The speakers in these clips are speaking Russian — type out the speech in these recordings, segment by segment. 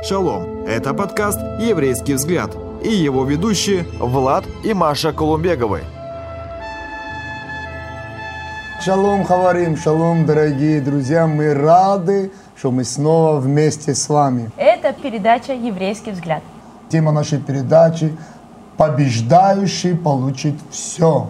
Шалом! Это подкаст «Еврейский взгляд» и его ведущие Влад и Маша Колумбеговы. Шалом, Хаварим, шалом, дорогие друзья. Мы рады, что мы снова вместе с вами. Это передача «Еврейский взгляд». Тема нашей передачи «Побеждающий получит все».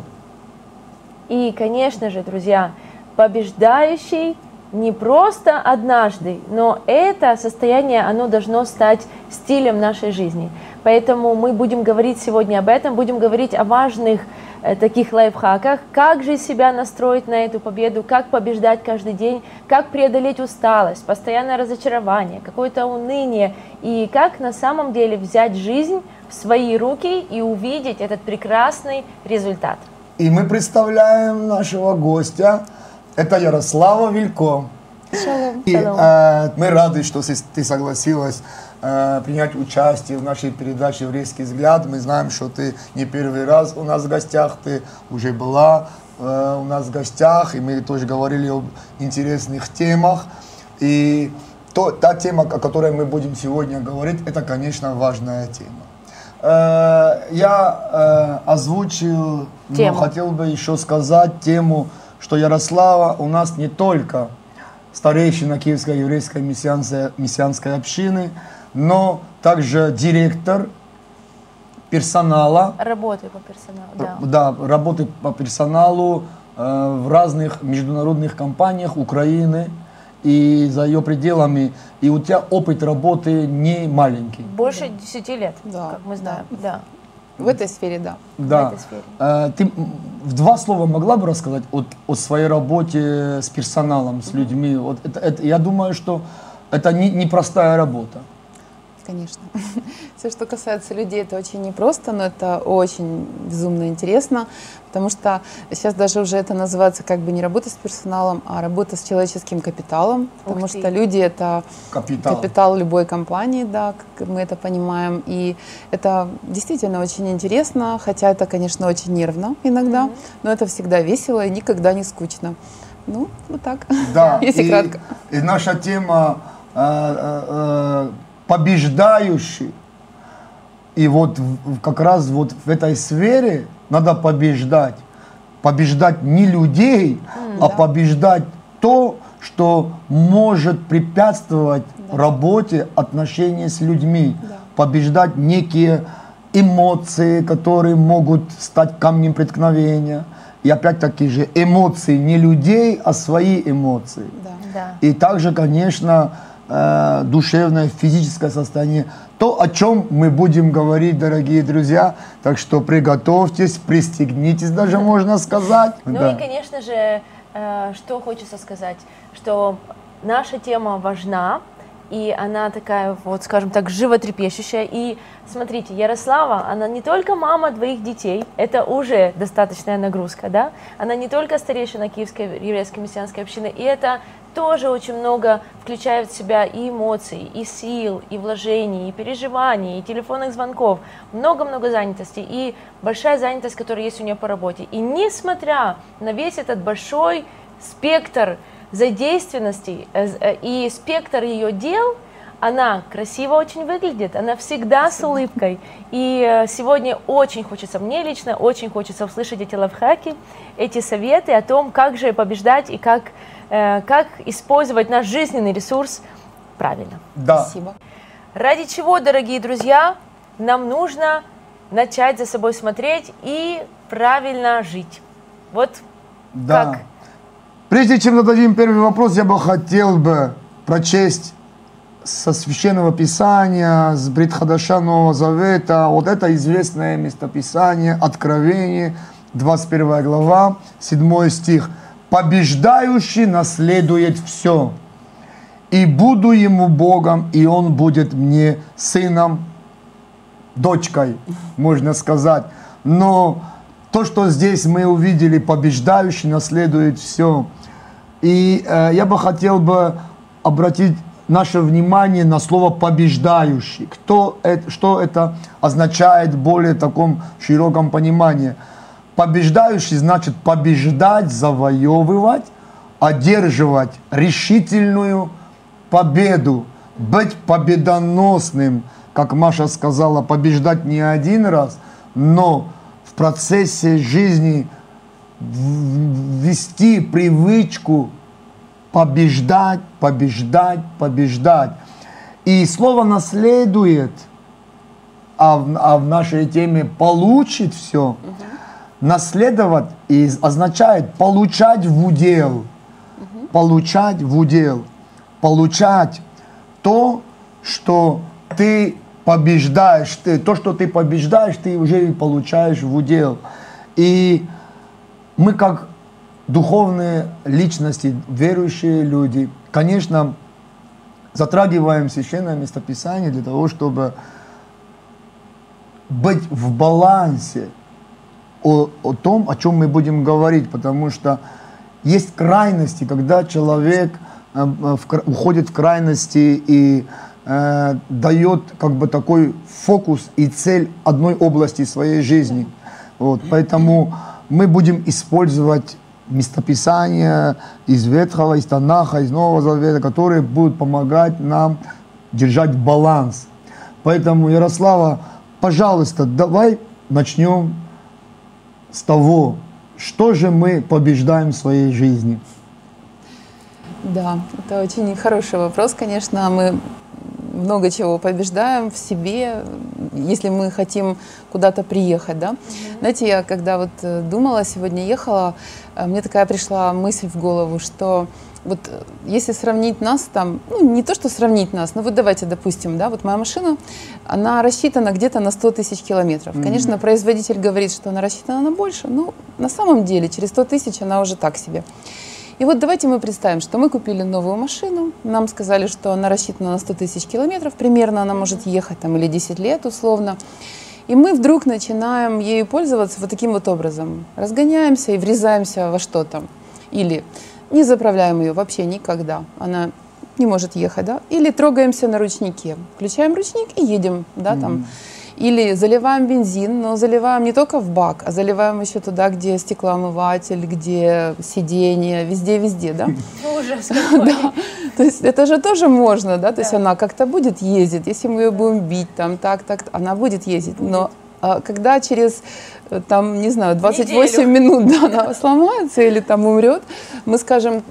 И, конечно же, друзья, побеждающий не просто однажды, но это состояние, оно должно стать стилем нашей жизни. Поэтому мы будем говорить сегодня об этом, будем говорить о важных э, таких лайфхаках, как же себя настроить на эту победу, как побеждать каждый день, как преодолеть усталость, постоянное разочарование, какое-то уныние, и как на самом деле взять жизнь в свои руки и увидеть этот прекрасный результат. И мы представляем нашего гостя, это Ярослава Вилько. Шалом. И э, мы рады, что ты согласилась э, принять участие в нашей передаче «Еврейский взгляд». Мы знаем, что ты не первый раз у нас в гостях, ты уже была э, у нас в гостях, и мы тоже говорили об интересных темах. И то, та тема, о которой мы будем сегодня говорить, это, конечно, важная тема. Э, я э, озвучил, но Тему. хотел бы еще сказать тему, что Ярослава у нас не только старейшина Киевской еврейской мессианской, мессианской общины, но также директор персонала, Работаю по персоналу, да. да, работы по персоналу э, в разных международных компаниях Украины и за ее пределами. И у тебя опыт работы не маленький. Больше 10 лет, Да, как мы знаем, да. В этой сфере, да. Да. этой сфере. Э, Ты в два слова могла бы рассказать о, о своей работе с персоналом, с людьми? Вот это, это- я думаю, что это не- непростая работа. Конечно. Все, что касается людей, это очень непросто, но это очень безумно интересно, потому что сейчас даже уже это называется как бы не работа с персоналом, а работа с человеческим капиталом, потому ты. что люди это Капитал. капитал любой компании, да, как мы это понимаем, и это действительно очень интересно, хотя это, конечно, очень нервно иногда, но это всегда весело и никогда не скучно. Ну, вот так, Да, если и, кратко. и наша тема э, э, э, побеждающий. И вот как раз вот в этой сфере надо побеждать. Побеждать не людей, а да. побеждать то, что может препятствовать работе, отношения с людьми. Да. Побеждать некие эмоции, которые могут стать камнем преткновения. И опять-таки же эмоции не людей, а свои эмоции. Да. Да. И также, конечно, э, душевное, физическое состояние. То, о чем мы будем говорить, дорогие друзья. Так что приготовьтесь, пристегнитесь, даже можно сказать. Ну Да. и, конечно же, э, что хочется сказать, что наша тема важна, и она такая, вот, скажем так, животрепещущая. И смотрите, Ярослава, она не только мама двоих детей, это уже достаточная нагрузка, да? Она не только старейшина Киевской еврейской мессианской общины, и это тоже очень много включает в себя и эмоций, и сил, и вложений, и переживаний, и телефонных звонков, много-много занятостей, и большая занятость, которая есть у нее по работе. И несмотря на весь этот большой спектр задействованности э, э, и спектр ее дел, она красиво очень выглядит, она всегда с улыбкой. И э, сегодня очень хочется, мне лично очень хочется услышать эти лайфхаки, эти советы о том, как же побеждать и как, э, как использовать наш жизненный ресурс правильно. Да. Спасибо. Ради чего, дорогие друзья, нам нужно начать за собой смотреть и правильно жить. Вот Да. как? Прежде чем зададим первый вопрос, я бы хотел бы прочесть со Священного Писания, с Бритхадаша Нового Завета, вот это известное местописание, Откровение, 21 глава, 7 стих. «Побеждающий наследует все, и буду ему Богом, и он будет мне сыном, дочкой, можно сказать. Но то, что здесь мы увидели, побеждающий наследует все. И э, я бы хотел бы обратить наше внимание на слово побеждающий. Кто это, что это означает в более таком широком понимании? Побеждающий значит побеждать, завоевывать, одерживать решительную победу. быть победоносным, как Маша сказала, побеждать не один раз, но в процессе жизни ввести привычку побеждать, побеждать, побеждать. И слово наследует, а в, а в нашей теме получит все. Наследовать и означает получать в удел. Получать в удел. Получать то, что ты побеждаешь, ты, то, что ты побеждаешь, ты уже и получаешь в удел. И мы как духовные личности, верующие люди, конечно, затрагиваем священное местописание для того, чтобы быть в балансе о, о том, о чем мы будем говорить, потому что есть крайности, когда человек э, уходит в крайности и э, дает как бы такой фокус и цель одной области своей жизни. Вот, поэтому мы будем использовать местописания из Ветхого, из Танаха, из Нового Завета, которые будут помогать нам держать баланс. Поэтому, Ярослава, пожалуйста, давай начнем с того, что же мы побеждаем в своей жизни. Да, это очень хороший вопрос, конечно. Мы много чего побеждаем в себе, если мы хотим куда-то приехать, да. Знаете, я когда вот э, думала, сегодня ехала, э, мне такая пришла мысль в голову, что вот э, если сравнить нас там, ну не то, что сравнить нас, но вот давайте допустим, да, вот моя машина, она рассчитана где-то на 100 тысяч километров. Конечно, производитель говорит, что она рассчитана на больше, но на самом деле через 100 тысяч она уже так себе. И вот давайте мы представим, что мы купили новую машину, нам сказали, что она рассчитана на 100 тысяч километров, примерно она может ехать там или 10 лет условно. И мы вдруг начинаем ею пользоваться вот таким вот образом. Разгоняемся и врезаемся во что-то. Или не заправляем ее вообще никогда. Она не может ехать, да? Или трогаемся на ручнике. Включаем ручник и едем, да, там. Или заливаем бензин, но заливаем не только в бак, а заливаем еще туда, где стеклоомыватель, где сиденье, везде-везде, да? Ужас какой. То есть это же тоже можно, да? То есть Да. она как-то будет ездить, если мы ее будем бить, там, так, так, она будет ездить. Но а, когда через, э, там, не знаю, 28 Неделю. минут да, она сломается или там умрет, мы скажем,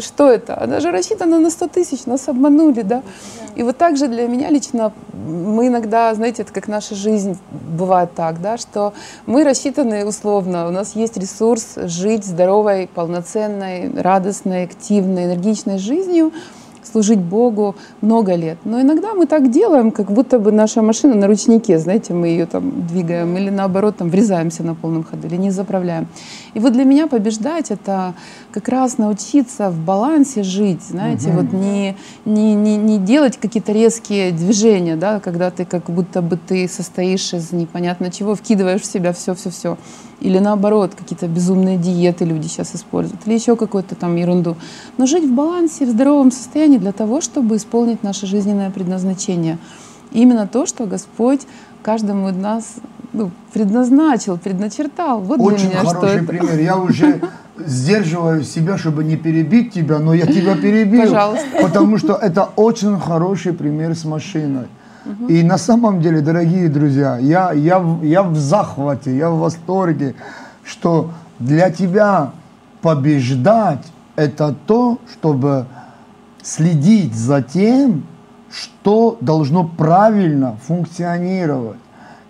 что это? Она же рассчитана на 100 тысяч, нас обманули, да? И вот так же для меня лично, мы иногда, знаете, это как наша жизнь бывает так, да, что мы рассчитаны условно, у нас есть ресурс жить здоровой, полноценной, радостной, активной, энергичной жизнью, служить Богу много лет. Но иногда мы так делаем, как будто бы наша машина на ручнике, знаете, мы ее там двигаем или наоборот там врезаемся на полном ходу или не заправляем. И вот для меня побеждать это как раз научиться в балансе жить, знаете, вот не, не, не, не делать какие-то резкие движения, да, когда ты как будто бы ты состоишь из непонятно чего, вкидываешь в себя все-все-все. Или наоборот, какие-то безумные диеты люди сейчас используют, или еще какую-то там ерунду. Но жить в балансе, в здоровом состоянии для того, чтобы исполнить наше жизненное предназначение. И именно то, что Господь каждому из нас ну, предназначил, предначертал. Вот Очень для меня что хороший это. пример. Я уже сдерживаю себя, чтобы не перебить тебя, но я тебя перебил. Пожалуйста. Потому что это очень хороший пример с машиной. И на самом деле, дорогие друзья, я, я, я в захвате, я в восторге, что для тебя побеждать это то, чтобы следить за тем, что должно правильно функционировать.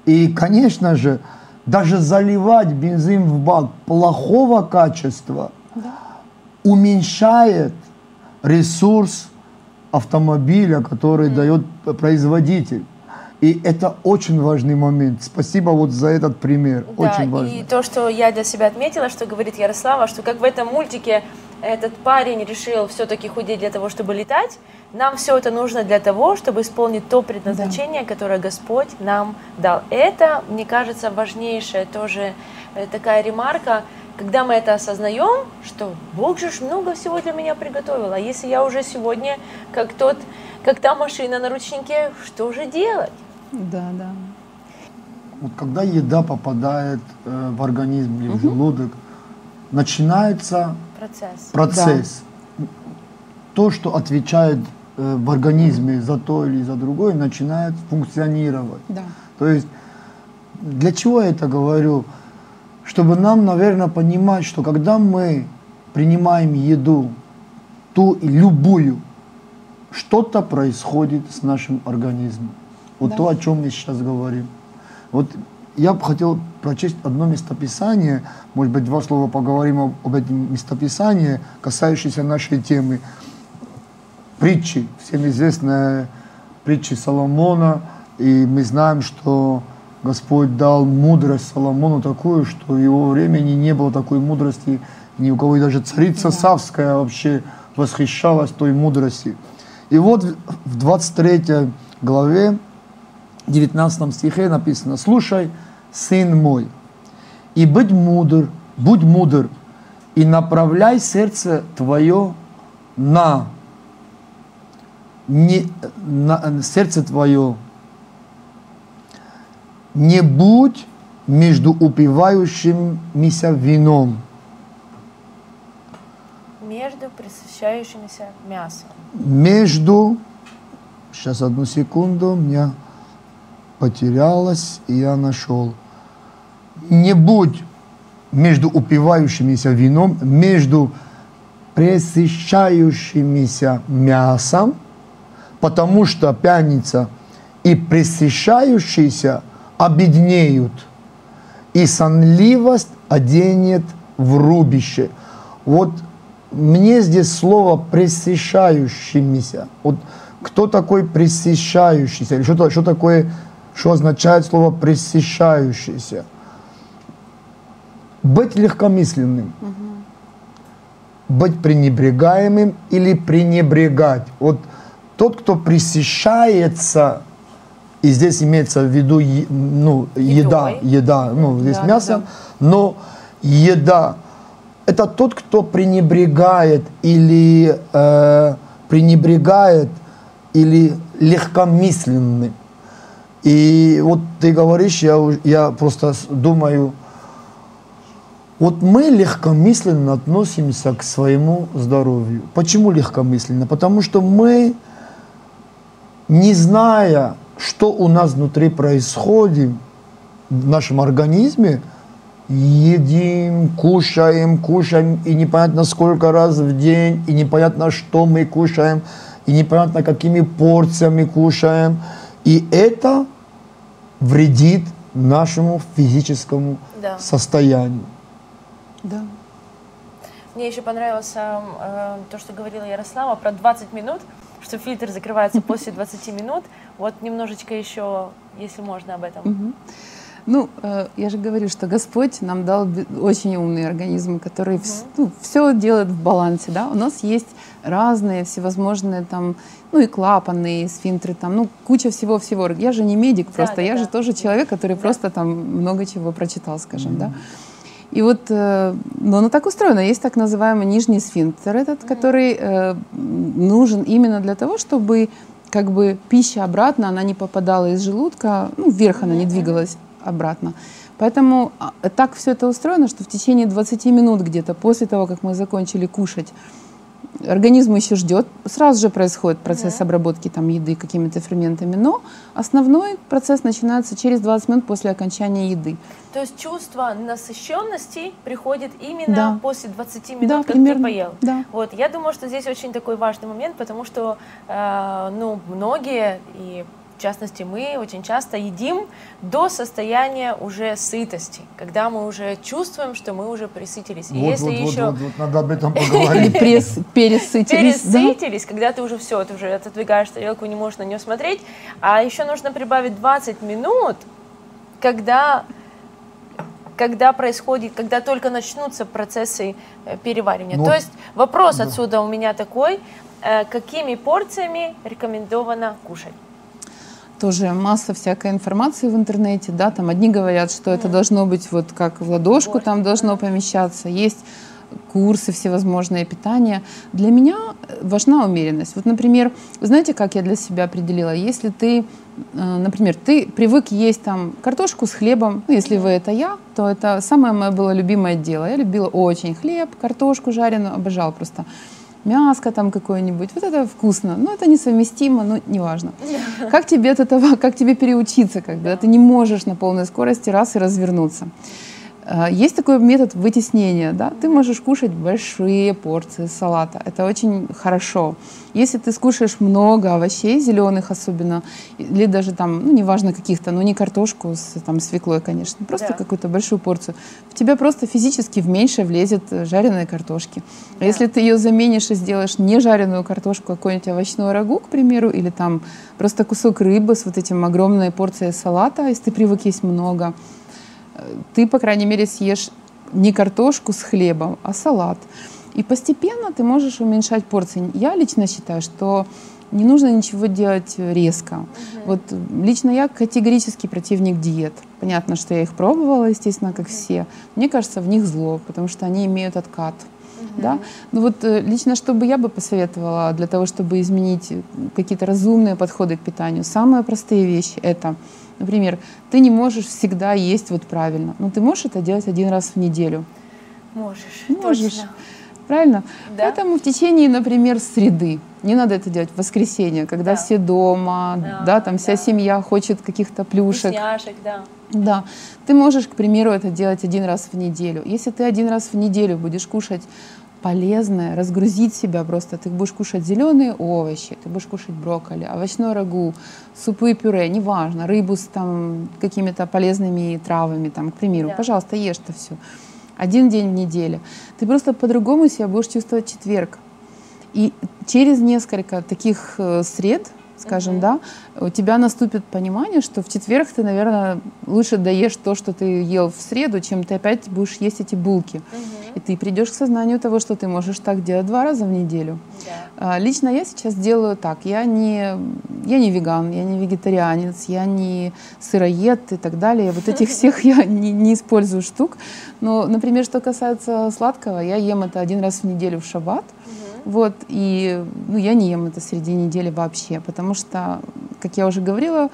И, конечно же, даже заливать бензин в бак плохого качества уменьшает ресурс автомобиля, который дает производитель. И это очень важный момент. Спасибо вот за этот пример. Да, очень и важный. то, что я для себя отметила, что говорит Ярослава, что как в этом мультике этот парень решил все-таки худеть для того, чтобы летать, нам все это нужно для того, чтобы исполнить то предназначение, которое Господь нам дал. Это, мне кажется, важнейшая тоже э, такая ремарка, когда мы это осознаем, что Бог же ж много всего для меня приготовил, а если я уже сегодня, как тот, как та машина на ручнике, что же делать? Да, да. Вот когда еда попадает э, в организм или в желудок, начинается Процесс. процесс. То, что отвечает э, в организме за то или за другое начинает функционировать. Да. То есть для чего я это говорю? Чтобы нам, наверное, понимать, что когда мы принимаем еду, ту и любую, что-то происходит с нашим организмом. Вот Да. то, о чем мы сейчас говорим. Вот я бы хотел прочесть одно местописание, может быть, два слова поговорим об, об этом местописании, касающееся нашей темы. Притчи, всем известная притчи Соломона, и мы знаем, что Господь дал мудрость Соломону такую, что в его времени не было такой мудрости ни у кого, и даже царица Савская вообще восхищалась той мудрости. И вот в 23 главе, 19 стихе написано, «Слушай, сын мой, и будь мудр, будь мудр, и направляй сердце твое на, не, на сердце твое, не будь между упивающимися вином, Между присыщающимися мясом. между, сейчас одну секунду, у меня потерялось, и я нашел. Не будь между упивающимися вином, между пресыщающимися мясом, потому что пьяница и пресыщающийся обеднеют, и сонливость оденет в рубище. Вот мне здесь слово пресыщающимися. Вот кто такой пресыщающийся? Или что, то- что такое, что означает слово пресыщающийся? Быть легкомысленным, быть пренебрегаемым или пренебрегать. Вот тот, кто пресыщается, и здесь имеется в виду ну, еда, еда, ну, здесь Да, мясо, да. но еда это тот, кто пренебрегает или э, пренебрегает или легкомысленный. И вот ты говоришь, я, я просто думаю, вот мы легкомысленно относимся к своему здоровью. Почему легкомысленно? Потому что мы, не зная, что у нас внутри происходит в нашем организме, едим, кушаем, кушаем, и непонятно сколько раз в день, и непонятно, что мы кушаем, и непонятно, какими порциями кушаем. И это вредит нашему физическому Да. состоянию. Да. Мне еще понравилось э, то, что говорила Ярослава про 20 минут, что фильтр закрывается после 20 минут. Вот немножечко еще, если можно, об этом. Ну, э, я же говорю, что Господь нам дал очень умный организм, который все делает в балансе, да. У нас есть разные всевозможные там, ну и клапаны, и сфинктеры, там, ну куча всего-всего. Я же не медик Да, просто, да, я да. же тоже человек, который Да. просто там много чего прочитал, скажем, да. И вот, э, но оно так устроено. Есть так называемый нижний сфинктер, этот, который э, нужен именно для того, чтобы как бы пища обратно, она не попадала из желудка, ну, вверх она не двигалась обратно. Поэтому а, так все это устроено, что в течение 20 минут где-то после того, как мы закончили кушать, организм еще ждет, сразу же происходит процесс обработки там, еды какими-то ферментами, но основной процесс начинается через 20 минут после окончания еды. То есть чувство насыщенности приходит именно Да. после 20 минут, Да, как примерно. ты поел. Да. Вот, я думаю, что здесь очень такой важный момент, потому что, э, ну, многие и в частности мы очень часто едим до состояния уже сытости, когда мы уже чувствуем, что мы уже присытились. И Вот, если вот, вот, еще вот, вот, надо об этом поговорить. пересытились. пересытились, когда ты уже все, ты уже отодвигаешь тарелку, не можешь на нее смотреть, а еще нужно прибавить 20 минут, когда когда происходит, когда только начнутся процессы э, переваривания. Ну, То есть вопрос да. отсюда у меня такой, э, какими порциями рекомендовано кушать? Тоже масса всякой информации в интернете, да, там одни говорят, что это должно быть вот как в ладошку, там должно помещаться, есть курсы всевозможные питания. Для меня э, важна умеренность. Вот, например, знаете, как я для себя определила? Если ты, э, например, ты привык есть там картошку с хлебом, ну, если вы это я, то это самое мое было любимое дело. Я любила очень хлеб, картошку жареную, обожала просто. Мяско там какое-нибудь, вот это вкусно, но это несовместимо, но неважно. Как тебе от этого, как тебе переучиться, когда ты не можешь на полной скорости раз и развернуться? А, есть такой метод вытеснения, да, ты можешь кушать большие порции салата, это очень хорошо. Если ты скушаешь много овощей, зеленых особенно, или даже там, ну, неважно каких-то, но не картошку с там, свеклой, конечно, просто да. какую-то большую порцию, в тебя просто физически в меньше влезет жареной картошки. А да. А если ты ее заменишь и сделаешь не жареную картошку, а какой-нибудь овощной рагу, к примеру, или там просто кусок рыбы с вот этим огромной порцией салата, если ты привык есть много, ты, по крайней мере, съешь не картошку с хлебом, а салат. И постепенно ты можешь уменьшать порции. Я лично считаю, что не нужно ничего делать резко. Угу. Вот лично я категорический противник диет. Понятно, что я их пробовала, естественно, как все. Мне кажется, в них зло, потому что они имеют откат. Угу. Да? Ну вот э, лично, что бы я бы посоветовала для того, чтобы изменить какие-то разумные подходы к питанию, самые простые вещи это Например, ты не можешь всегда есть вот правильно, но ты можешь это делать один раз в неделю. Можешь. Можешь. Точно. Правильно? Да. Поэтому в течение, например, среды, не надо это делать в воскресенье, когда да. все дома, да, да там вся да. семья хочет каких-то плюшек. Вкусняшек, да. Да. Ты можешь, к примеру, это делать один раз в неделю. Если ты один раз в неделю будешь кушать полезное, разгрузить себя просто. Ты будешь кушать зеленые овощи, ты будешь кушать брокколи, овощной рагу, супы и пюре, неважно, рыбу с там какими-то полезными травами, там, к примеру. Да. Пожалуйста, ешь это все. Один день в неделю. Ты просто по-другому себя будешь чувствовать четверг. И через несколько таких э, сред, скажем, mm-hmm. да, у тебя наступит понимание, что в четверг ты, наверное, лучше доешь то, что ты ел в среду, чем ты опять будешь есть эти булки. Mm-hmm. И ты придешь к сознанию того, что ты можешь так делать два раза в неделю. Yeah. А, лично я сейчас делаю так. Я не, я не веган, я не вегетарианец, я не сыроед и так далее. Вот этих всех я не, не использую штук. Но, например, что касается сладкого, я ем это один раз в неделю в шаббат. Mm-hmm. Вот, и ну, я не ем это среди недели вообще, потому что, как я уже говорила,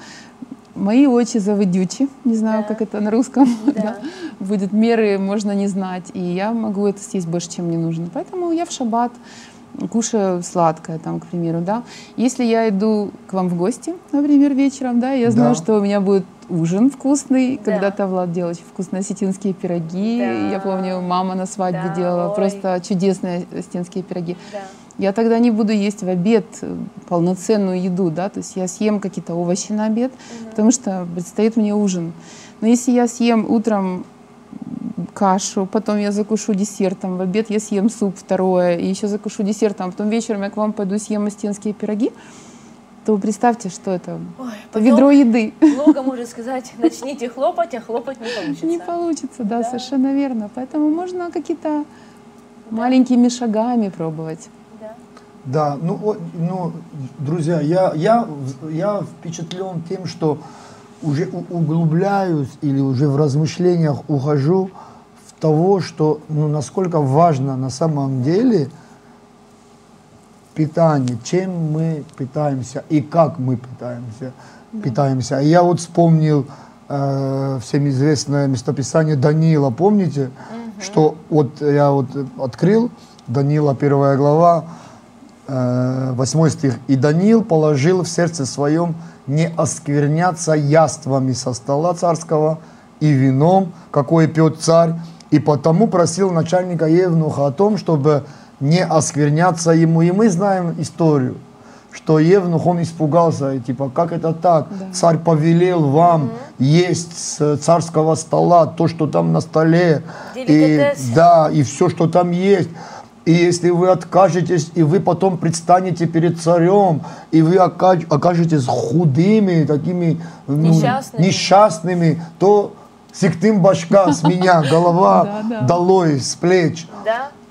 мои очи заводючи, не знаю, да. как это на русском да. Да, будет, меры можно не знать, и я могу это съесть больше, чем мне нужно. Поэтому я в шаббат кушаю сладкое, там, к примеру, да. Если я иду к вам в гости, например, вечером, да, я знаю, да. что у меня будет ужин вкусный. Да. Когда-то Влад делал очень вкусные осетинские пироги. Да. Я помню, мама на свадьбе да. делала Ой. просто чудесные осетинские пироги. Да. Я тогда не буду есть в обед полноценную еду, да, то есть я съем какие-то овощи на обед, угу. потому что предстоит мне ужин. Но если я съем утром кашу, потом я закушу десертом, в обед я съем суп второе, и еще закушу десертом, а потом вечером я к вам пойду съем остинские пироги, то представьте, что это Ой, ведро еды. Много может сказать, начните хлопать, а хлопать не получится. Не получится, да, да. совершенно верно. Поэтому можно какие-то да. маленькими шагами пробовать. Да, да ну, ну друзья, я, я, я впечатлен тем, что уже углубляюсь или уже в размышлениях ухожу в того, что ну, насколько важно на самом деле – питание, чем мы питаемся и как мы питаемся. Да. питаемся. Я вот вспомнил э, всем известное местописание Даниила, помните, угу. что вот я вот открыл, Даниила первая глава, э, 8 стих, «И Даниил положил в сердце своем не оскверняться яствами со стола царского и вином, какое пьет царь, и потому просил начальника Евнуха о том, чтобы не оскверняться ему. И мы знаем историю, что Евнух, он испугался, и типа, как это так? Да. Царь повелел вам угу. есть с царского стола то, что там на столе, и, да, и все, что там есть. И если вы откажетесь, и вы потом предстанете перед царем, и вы окажетесь худыми, такими ну, несчастными. несчастными, то сектым башка с меня, голова долой с плеч.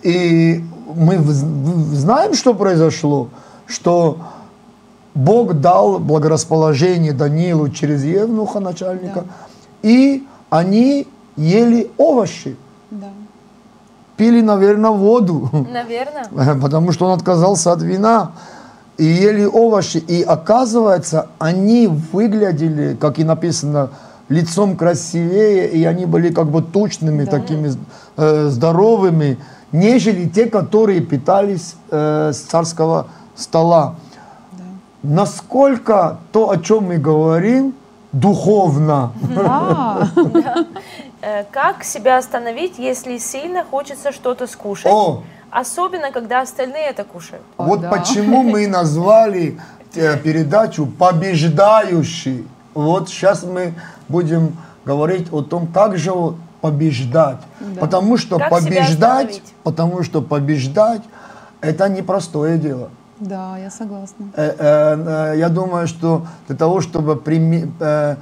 И мы знаем, что произошло, что Бог дал благорасположение Даниилу через Евнуха, начальника, и они ели овощи. Да. Пили, наверное, воду. Наверное. Потому что он отказался от вина. И ели овощи. И оказывается, они выглядели, как и написано, лицом красивее, и они были как бы тучными, да. такими э, здоровыми нежели те, которые питались э, с царского стола. Насколько то, о чем мы говорим, духовно. Да. Э, Как себя остановить, если сильно хочется что-то скушать? О! Особенно, когда остальные это кушают. Вот да. почему мы назвали э, передачу «Побеждающий». Вот сейчас мы будем говорить о том, как же побеждать. Потому что Как побеждать, потому что побеждать это непростое дело. Да, я согласна. Э, э, э, Я думаю, что для того, чтобы прими- э,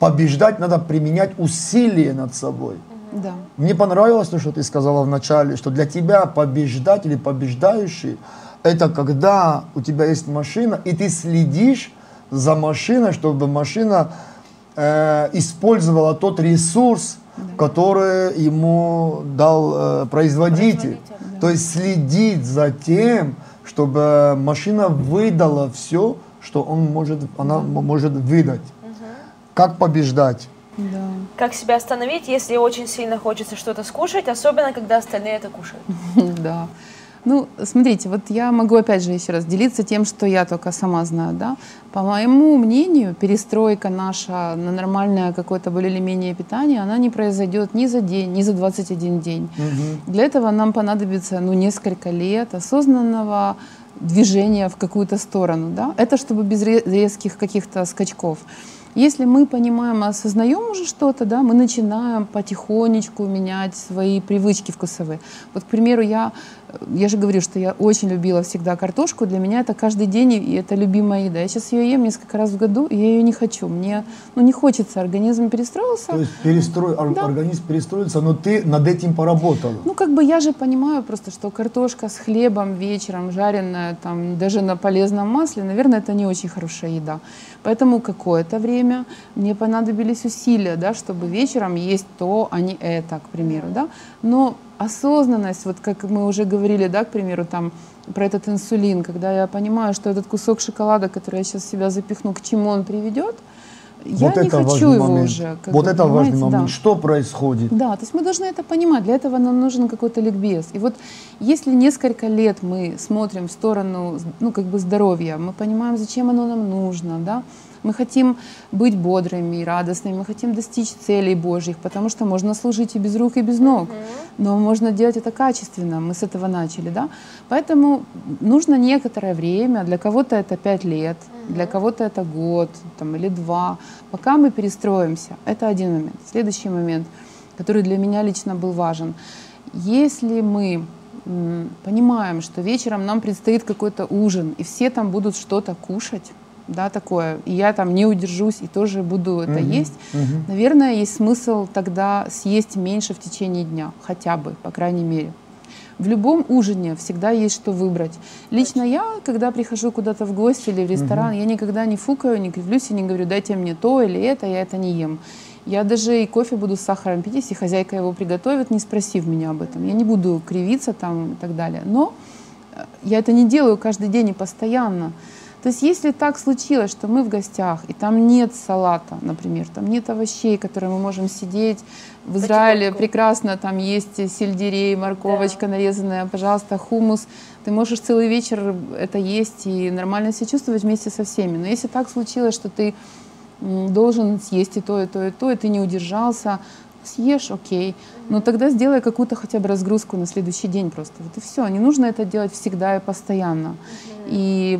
побеждать, надо применять усилия над собой. Да. Мне понравилось то, что ты сказала в начале, что для тебя побеждать или побеждающий – это когда у тебя есть машина, и ты следишь за машиной, чтобы машина э, использовала тот ресурс, который ему дал э, производитель. Производитель, То есть следить за тем, чтобы машина выдала все, что он может, она м- может выдать. Как побеждать? Да. Как себя остановить, если очень сильно хочется что-то скушать, особенно, когда остальные это кушают? Да. Ну, смотрите, вот я могу опять же еще раз делиться тем, что я только сама знаю, да. По моему мнению, перестройка наша на нормальное какое-то более или менее питание, она не произойдет ни за день, ни за 21 день. Для этого нам понадобится, ну, несколько лет осознанного движения в какую-то сторону, да. Это чтобы без ре- резких каких-то скачков. Если мы понимаем, осознаем уже что-то, да, мы начинаем потихонечку менять свои привычки вкусовые. Вот, к примеру, я, я же говорю, что я очень любила всегда картошку. Для меня это каждый день, и это любимая еда. Я сейчас ее ем несколько раз в году, и я ее не хочу. Мне ну, не хочется, организм перестроился. То есть перестрой, ор- Да. организм перестроится, но ты над этим поработала. Ну, как бы я же понимаю просто, что картошка с хлебом вечером, жареная там даже на полезном масле, наверное, это не очень хорошая еда. Поэтому какое-то время мне понадобились усилия, да, чтобы вечером есть то, а не это, к примеру, да. Но осознанность, вот как мы уже говорили, да, к примеру, там про этот инсулин, когда я понимаю, что этот кусок шоколада, который я сейчас в себя запихну, к чему он приведет, я вот не это хочу его момент. уже. вот бы, это важный понимаете, да. момент. Что происходит? Да, то есть мы должны это понимать. Для этого нам нужен какой-то ликбез. И вот если несколько лет мы смотрим в сторону, ну, как бы здоровья, мы понимаем, зачем оно нам нужно, да, мы хотим быть бодрыми и радостными, мы хотим достичь целей Божьих, потому что можно служить и без рук, и без ног, но можно делать это качественно, мы с этого начали, да. Поэтому нужно некоторое время, для кого-то это пять лет, для кого-то это год там, или два, пока мы перестроимся. Это один момент. Следующий момент, который для меня лично был важен. Если мы понимаем, что вечером нам предстоит какой-то ужин, и все там будут что-то кушать, да, такое, и я там не удержусь и тоже буду это есть, наверное, есть смысл тогда съесть меньше в течение дня, хотя бы, по крайней мере. В любом ужине всегда есть что выбрать. Лично я, когда прихожу куда-то в гости или в ресторан, я никогда не фукаю, не кривлюсь и не говорю, дайте мне то или это, я это не ем. Я даже и кофе буду с сахаром пить, если хозяйка его приготовит, не спросив меня об этом. Я не буду кривиться там и так далее. Но э, я это не делаю каждый день и постоянно. То есть если так случилось, что мы в гостях, и там нет салата, например, там нет овощей, которые мы можем сидеть, в Израиле Потихоньку. прекрасно там есть сельдерей, морковочка нарезанная, пожалуйста, хумус. Ты можешь целый вечер это есть и нормально себя чувствовать вместе со всеми. Но если так случилось, что ты должен съесть и то, и то, и то, и ты не удержался, съешь, окей. Но тогда сделай какую-то хотя бы разгрузку на следующий день просто. Вот и все. Не нужно это делать всегда и постоянно. И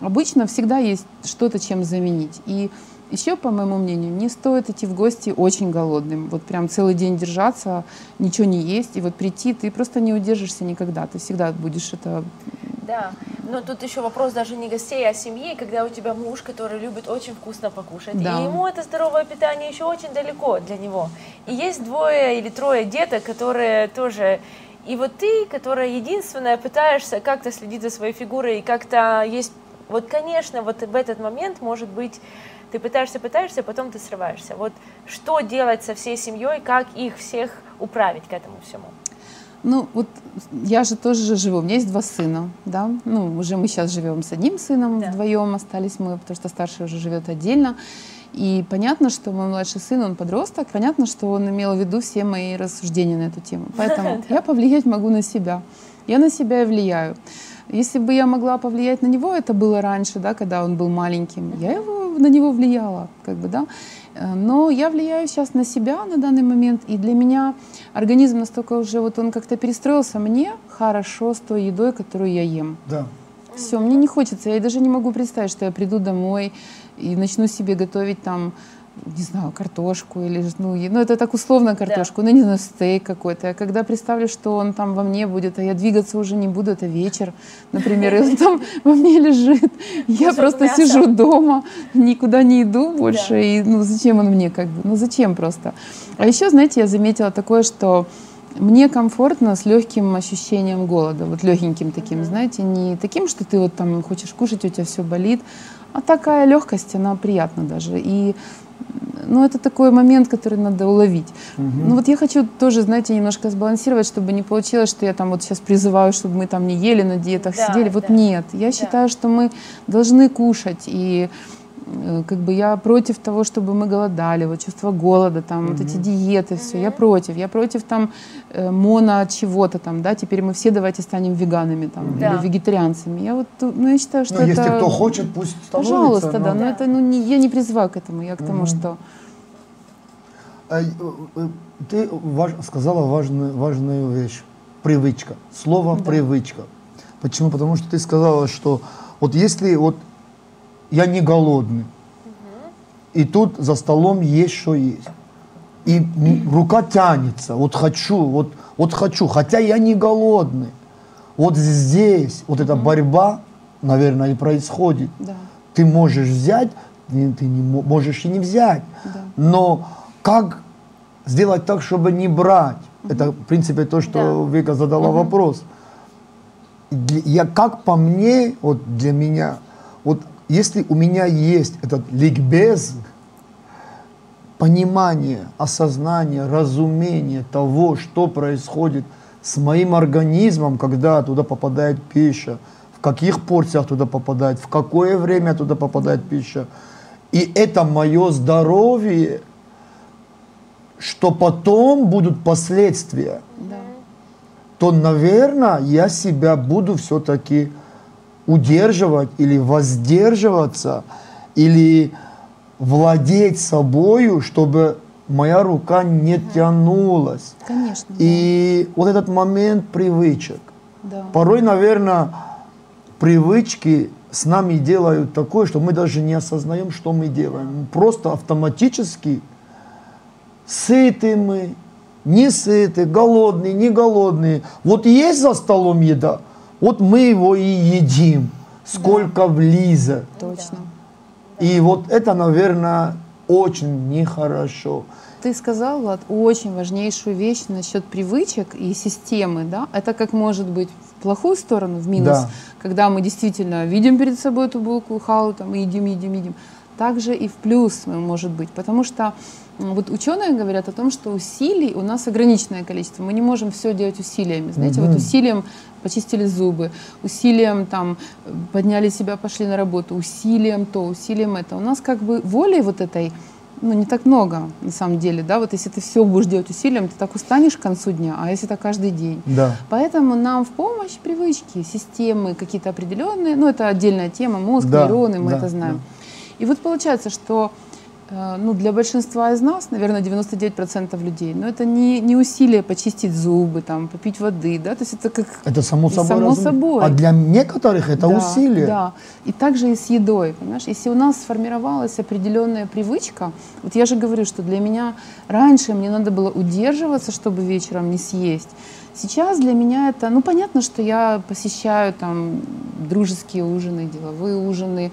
обычно всегда есть что-то, чем заменить. И еще, по моему мнению, не стоит идти в гости очень голодным. Вот прям целый день держаться, ничего не есть. И вот прийти, ты просто не удержишься никогда. Ты всегда будешь это... Да, но тут еще вопрос даже не гостей, а семьи, когда у тебя муж, который любит очень вкусно покушать, Да. и ему это здоровое питание еще очень далеко для него. И есть двое или трое деток, которые тоже... И вот ты, которая единственная, пытаешься как-то следить за своей фигурой, и как-то есть... Вот, конечно, вот в этот момент, может быть, ты пытаешься, пытаешься, а потом ты срываешься. Вот что делать со всей семьей, как их всех управить к этому всему? Ну, вот я же тоже живу, у меня есть два сына, да, ну, уже мы сейчас живем с одним сыном Да. вдвоем, остались мы, потому что старший уже живет отдельно. И понятно, что мой младший сын, он подросток, понятно, что он имел в виду все мои рассуждения на эту тему. Поэтому я повлиять могу на себя. Я на себя и влияю. Если бы я могла повлиять на него, это было раньше, да, когда он был маленьким, я его, на него влияла, как бы, да. Э, но я влияю сейчас на себя на данный момент, и для меня организм настолько уже, вот он как-то перестроился, мне хорошо с той едой, которую я ем. Да. Все, мне не хочется, я даже не могу представить, что я приду домой и начну себе готовить там не знаю, картошку или, ну, ну это так условно картошку, да. ну, не знаю, стейк какой-то. Я когда представлю, что он там во мне будет, а я двигаться уже не буду, это вечер, например, и он там во мне лежит. Я просто сижу дома, никуда не иду больше, и, ну, зачем он мне как бы, ну, зачем просто. А еще, знаете, я заметила такое, что мне комфортно с легким ощущением голода, вот легеньким таким, знаете, не таким, что ты вот там хочешь кушать, у тебя все болит, а такая легкость, она приятна даже. И ну, это такой момент, который надо уловить. Угу. Ну, вот я хочу тоже, знаете, немножко сбалансировать, чтобы не получилось, что я там вот сейчас призываю, чтобы мы там не ели на диетах, да, сидели. Вот да. нет. Я да. считаю, что мы должны кушать. И как бы я против того, чтобы мы голодали, вот чувство голода, там, mm вот эти диеты, все, mm я против. Я против там э, моно чего-то там, да, теперь мы все давайте станем веганами там, mm или вегетарианцами. Я вот, ну, я считаю, что ну, это... если кто хочет, пусть становится. Пожалуйста, но... да, но это, ну, не, я не призываю к этому, я к тому, что... А, э, ты важ, сказала важную, важную вещь, привычка, слово да. привычка. Почему? Потому что ты сказала, что вот если вот я не голодный. И тут за столом есть что есть. И рука тянется, вот хочу, вот, вот хочу, хотя я не голодный. Вот здесь вот эта борьба, наверное, и происходит. Да. Ты можешь взять, ты, ты не можешь и не взять. Да. Но как сделать так, чтобы не брать? Угу. Это, в принципе, то, что да. Вика задала угу. вопрос. Я, как по мне, вот для меня, вот если у меня есть этот ликбез, понимание, осознание, разумение того, что происходит с моим организмом, когда туда попадает пища, в каких порциях туда попадает, в какое время туда попадает пища. И это мое здоровье, что потом будут последствия, да. то, наверное, я себя буду все-таки удерживать или воздерживаться, или владеть собою, чтобы моя рука не тянулась. Конечно. И да. вот этот момент привычек. Да. Порой, наверное, привычки с нами делают такое, что мы даже не осознаем, что мы делаем. Просто автоматически сыты мы, не сыты, голодные, не голодные. Вот есть за столом еда, вот мы его и едим, сколько да. влиза. Точно. И вот это, наверное, очень нехорошо. Ты сказал, Влад, очень важнейшую вещь насчет привычек и системы, да? Это как может быть в плохую сторону, в минус, да. когда мы действительно видим перед собой эту булку, халу, там, и едим, едим, едим. Также и в плюс может быть, потому что вот ученые говорят о том, что усилий у нас ограниченное количество. Мы не можем все делать усилиями. Знаете, mm вот усилием почистили зубы, усилием там подняли себя, пошли на работу, усилием то, усилием это. У нас как бы воли вот этой ну, не так много, на самом деле, да, вот если ты все будешь делать усилием, ты так устанешь к концу дня, а если это каждый день. Да. Поэтому нам в помощь привычки, системы какие-то определенные, ну, это отдельная тема, мозг, да, нейроны, мы да, это знаем. Да. И вот получается, что Э, ну, для большинства из нас, наверное, 99% людей, но это не, не усилие почистить зубы, там, попить воды, да, то есть это как... Это само собой. Само собой. А для некоторых это да, усилие. Да, и также и с едой, понимаешь, если у нас сформировалась определенная привычка, вот я же говорю, что для меня раньше мне надо было удерживаться, чтобы вечером не съесть, Сейчас для меня это, ну, понятно, что я посещаю там дружеские ужины, деловые ужины,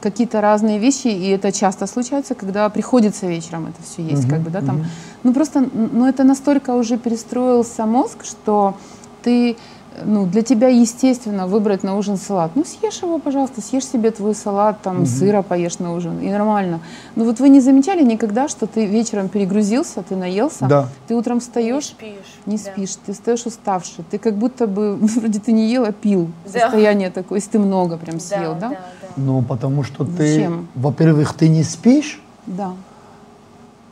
какие-то разные вещи, и это часто случается, когда приходится вечером это все есть, uh-huh, как бы, да, там. Uh-huh. Ну просто, ну это настолько уже перестроился мозг, что ты ну, для тебя естественно выбрать на ужин салат. Ну, съешь его, пожалуйста, съешь себе твой салат, там, угу. сыра поешь на ужин, и нормально. Но вот вы не замечали никогда, что ты вечером перегрузился, ты наелся, да. ты утром встаешь, не спишь, не да. спишь ты встаешь уставший, ты как будто бы, вроде ты не ел, а пил. Да. Состояние такое, если ты много прям съел, да? да? да, Ну, потому что ты, во-первых, ты не спишь, Да.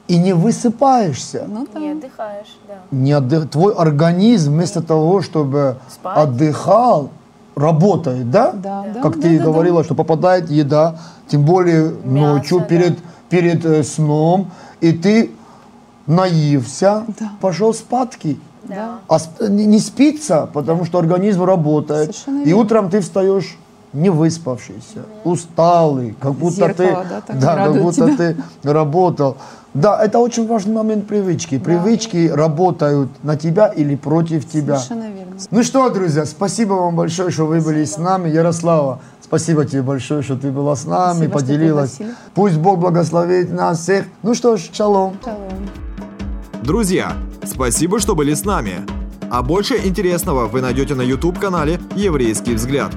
И не высыпаешься. Ну да. Не отдыхаешь, да. Не отдых- Твой организм вместо того, чтобы Спать. отдыхал, работает, да? Да, да, Как да, ты да, говорила, что попадает еда, тем более ночью да. перед, перед э, сном, и ты наився, Да. пошел спадки. Да. А сп- не спится, потому что организм работает. Совершенно И верно. утром ты встаешь не выспавшийся, усталый, как будто Зеркало, ты, да, да, как будто тебя. ты работал. Да, это очень важный момент привычки. Привычки работают на тебя или против тебя. Совершенно верно. Ну что, друзья, спасибо вам большое, что вы были с нами. Ярослава, спасибо тебе большое, что ты была с нами, Спасибо, поделилась. Пусть Бог благословит нас всех. Ну что ж, шалом. Шалом. Друзья, спасибо, что были с нами. А больше интересного вы найдете на YouTube-канале «Еврейский взгляд».